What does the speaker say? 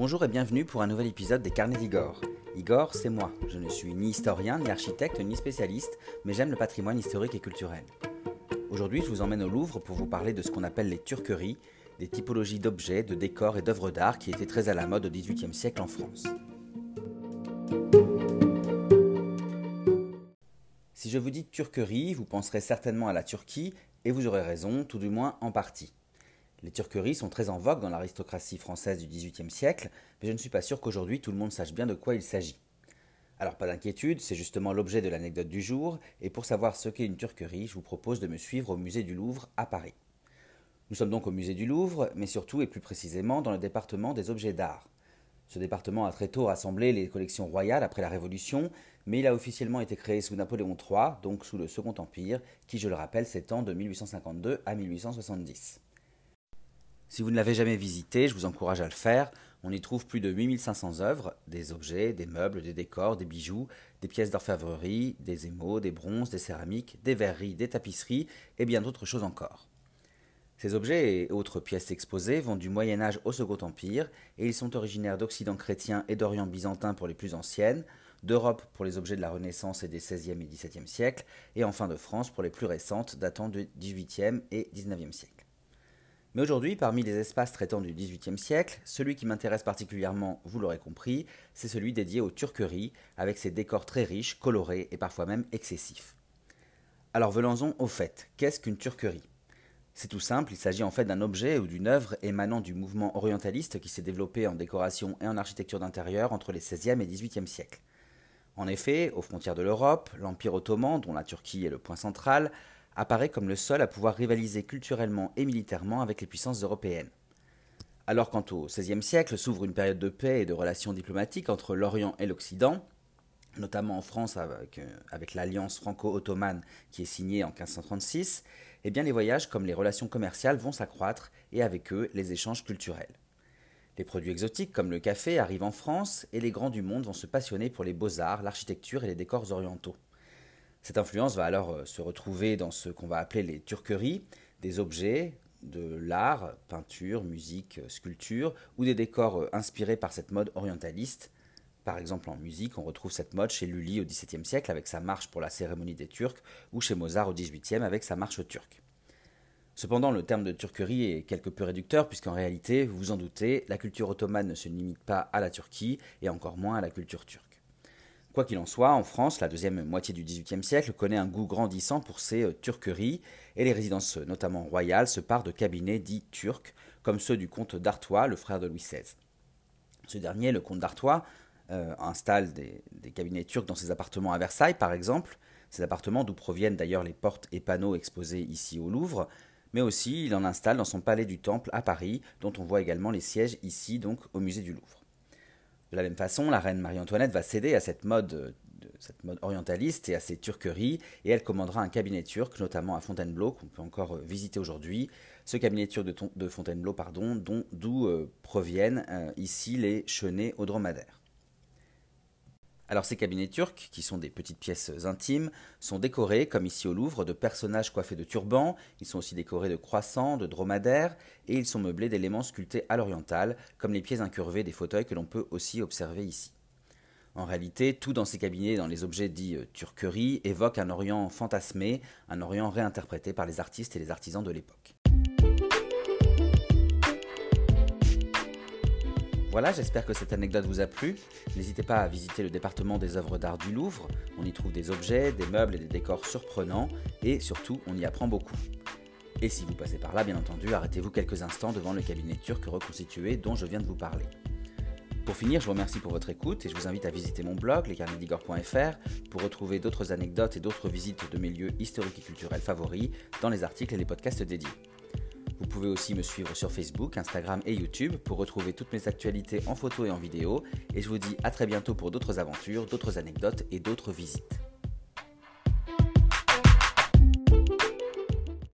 Bonjour et bienvenue pour un nouvel épisode des Carnets d'Igor. Igor, c'est moi. Je ne suis ni historien, ni architecte, ni spécialiste, mais j'aime le patrimoine historique et culturel. Aujourd'hui, je vous emmène au Louvre pour vous parler de ce qu'on appelle les turqueries, des typologies d'objets, de décors et d'œuvres d'art qui étaient très à la mode au XVIIIe siècle en France. Si je vous dis turquerie, vous penserez certainement à la Turquie, et vous aurez raison, tout du moins en partie. Les turqueries sont très en vogue dans l'aristocratie française du XVIIIe siècle, mais je ne suis pas sûr qu'aujourd'hui tout le monde sache bien de quoi il s'agit. Alors pas d'inquiétude, c'est justement l'objet de l'anecdote du jour, et pour savoir ce qu'est une turquerie, je vous propose de me suivre au musée du Louvre à Paris. Nous sommes donc au musée du Louvre, mais surtout et plus précisément dans le département des objets d'art. Ce département a très tôt rassemblé les collections royales après la Révolution, mais il a officiellement été créé sous Napoléon III, donc sous le Second Empire, qui, je le rappelle, s'étend de 1852 à 1870. Si vous ne l'avez jamais visité, je vous encourage à le faire. On y trouve plus de 8500 œuvres, des objets, des meubles, des décors, des bijoux, des pièces d'orfèvrerie, des émaux, des bronzes, des céramiques, des verreries, des tapisseries et bien d'autres choses encore. Ces objets et autres pièces exposées vont du Moyen Âge au Second Empire et ils sont originaires d'Occident chrétien et d'Orient byzantin pour les plus anciennes, d'Europe pour les objets de la Renaissance et des XVIe et XVIIe siècles, et enfin de France pour les plus récentes datant du XVIIIe et XIXe siècle. Mais aujourd'hui, parmi les espaces traitant du XVIIIe siècle, celui qui m'intéresse particulièrement, vous l'aurez compris, c'est celui dédié aux turqueries, avec ses décors très riches, colorés et parfois même excessifs. Alors venons-en au fait, qu'est-ce qu'une turquerie? C'est tout simple, il s'agit en fait d'un objet ou d'une œuvre émanant du mouvement orientaliste qui s'est développé en décoration et en architecture d'intérieur entre les XVIe et XVIIIe siècles. En effet, aux frontières de l'Europe, l'Empire ottoman, dont la Turquie est le point central, apparaît comme le seul à pouvoir rivaliser culturellement et militairement avec les puissances européennes. Alors quant au XVIe siècle s'ouvre une période de paix et de relations diplomatiques entre l'Orient et l'Occident, notamment en France avec, euh, l'alliance franco-ottomane qui est signée en 1536, eh bien les voyages comme les relations commerciales vont s'accroître et avec eux les échanges culturels. Les produits exotiques comme le café arrivent en France et les grands du monde vont se passionner pour les beaux-arts, l'architecture et les décors orientaux. Cette influence va alors euh, se retrouver dans ce qu'on va appeler les turqueries, des objets de l'art, peinture, musique, euh, sculpture, ou des décors euh, inspirés par cette mode orientaliste. Par exemple en musique, on retrouve cette mode chez Lully au XVIIe siècle avec sa marche pour la cérémonie des Turcs, ou chez Mozart au XVIIIe avec sa marche turque. Cependant, le terme de turquerie est quelque peu réducteur, puisqu'en réalité, vous vous en doutez, la culture ottomane ne se limite pas à la Turquie, et encore moins à la culture turque. Quoi qu'il en soit, en France, la deuxième moitié du XVIIIe siècle connaît un goût grandissant pour ses euh, turqueries, et les résidences, notamment royales, se parent de cabinets dits turcs, comme ceux du comte d'Artois, le frère de Louis XVI. Ce dernier, le comte d'Artois, euh, installe des, des, cabinets turcs dans ses appartements à Versailles, par exemple, ces appartements d'où proviennent d'ailleurs les portes et panneaux exposés ici au Louvre, mais aussi il en installe dans son palais du Temple à Paris, dont on voit également les sièges ici, donc au musée du Louvre. De la même façon, la reine Marie-Antoinette va céder à cette mode, mode orientaliste et à ses turqueries, et elle commandera un cabinet turc, notamment à Fontainebleau, qu'on peut encore euh, visiter aujourd'hui. Ce cabinet turc de, Fontainebleau, pardon, d'où euh, proviennent euh, ici les chenets au dromadaire. Alors ces cabinets turcs, qui sont des petites pièces intimes, sont décorés, comme ici au Louvre, de personnages coiffés de turbans, ils sont aussi décorés de croissants, de dromadaires, et ils sont meublés d'éléments sculptés à l'oriental, comme les pieds incurvés des fauteuils que l'on peut aussi observer ici. En réalité, tout dans ces cabinets, dans les objets dits euh, turqueries, évoque un Orient fantasmé, un Orient réinterprété par les artistes et les artisans de l'époque. Voilà, j'espère que cette anecdote vous a plu. N'hésitez pas à visiter le département des œuvres d'art du Louvre. On y trouve des objets, des meubles et des décors surprenants et surtout, on y apprend beaucoup. Et si vous passez par là, bien entendu, arrêtez-vous quelques instants devant le cabinet turc reconstitué dont je viens de vous parler. Pour finir, je vous remercie pour votre écoute et je vous invite à visiter mon blog, lescarnedigor.fr, pour retrouver d'autres anecdotes et d'autres visites de mes lieux historiques et culturels favoris dans les articles et les podcasts dédiés. Vous pouvez aussi me suivre sur Facebook, Instagram et YouTube pour retrouver toutes mes actualités en photo et en vidéo. Et je vous dis à très bientôt pour d'autres aventures, d'autres anecdotes et d'autres visites.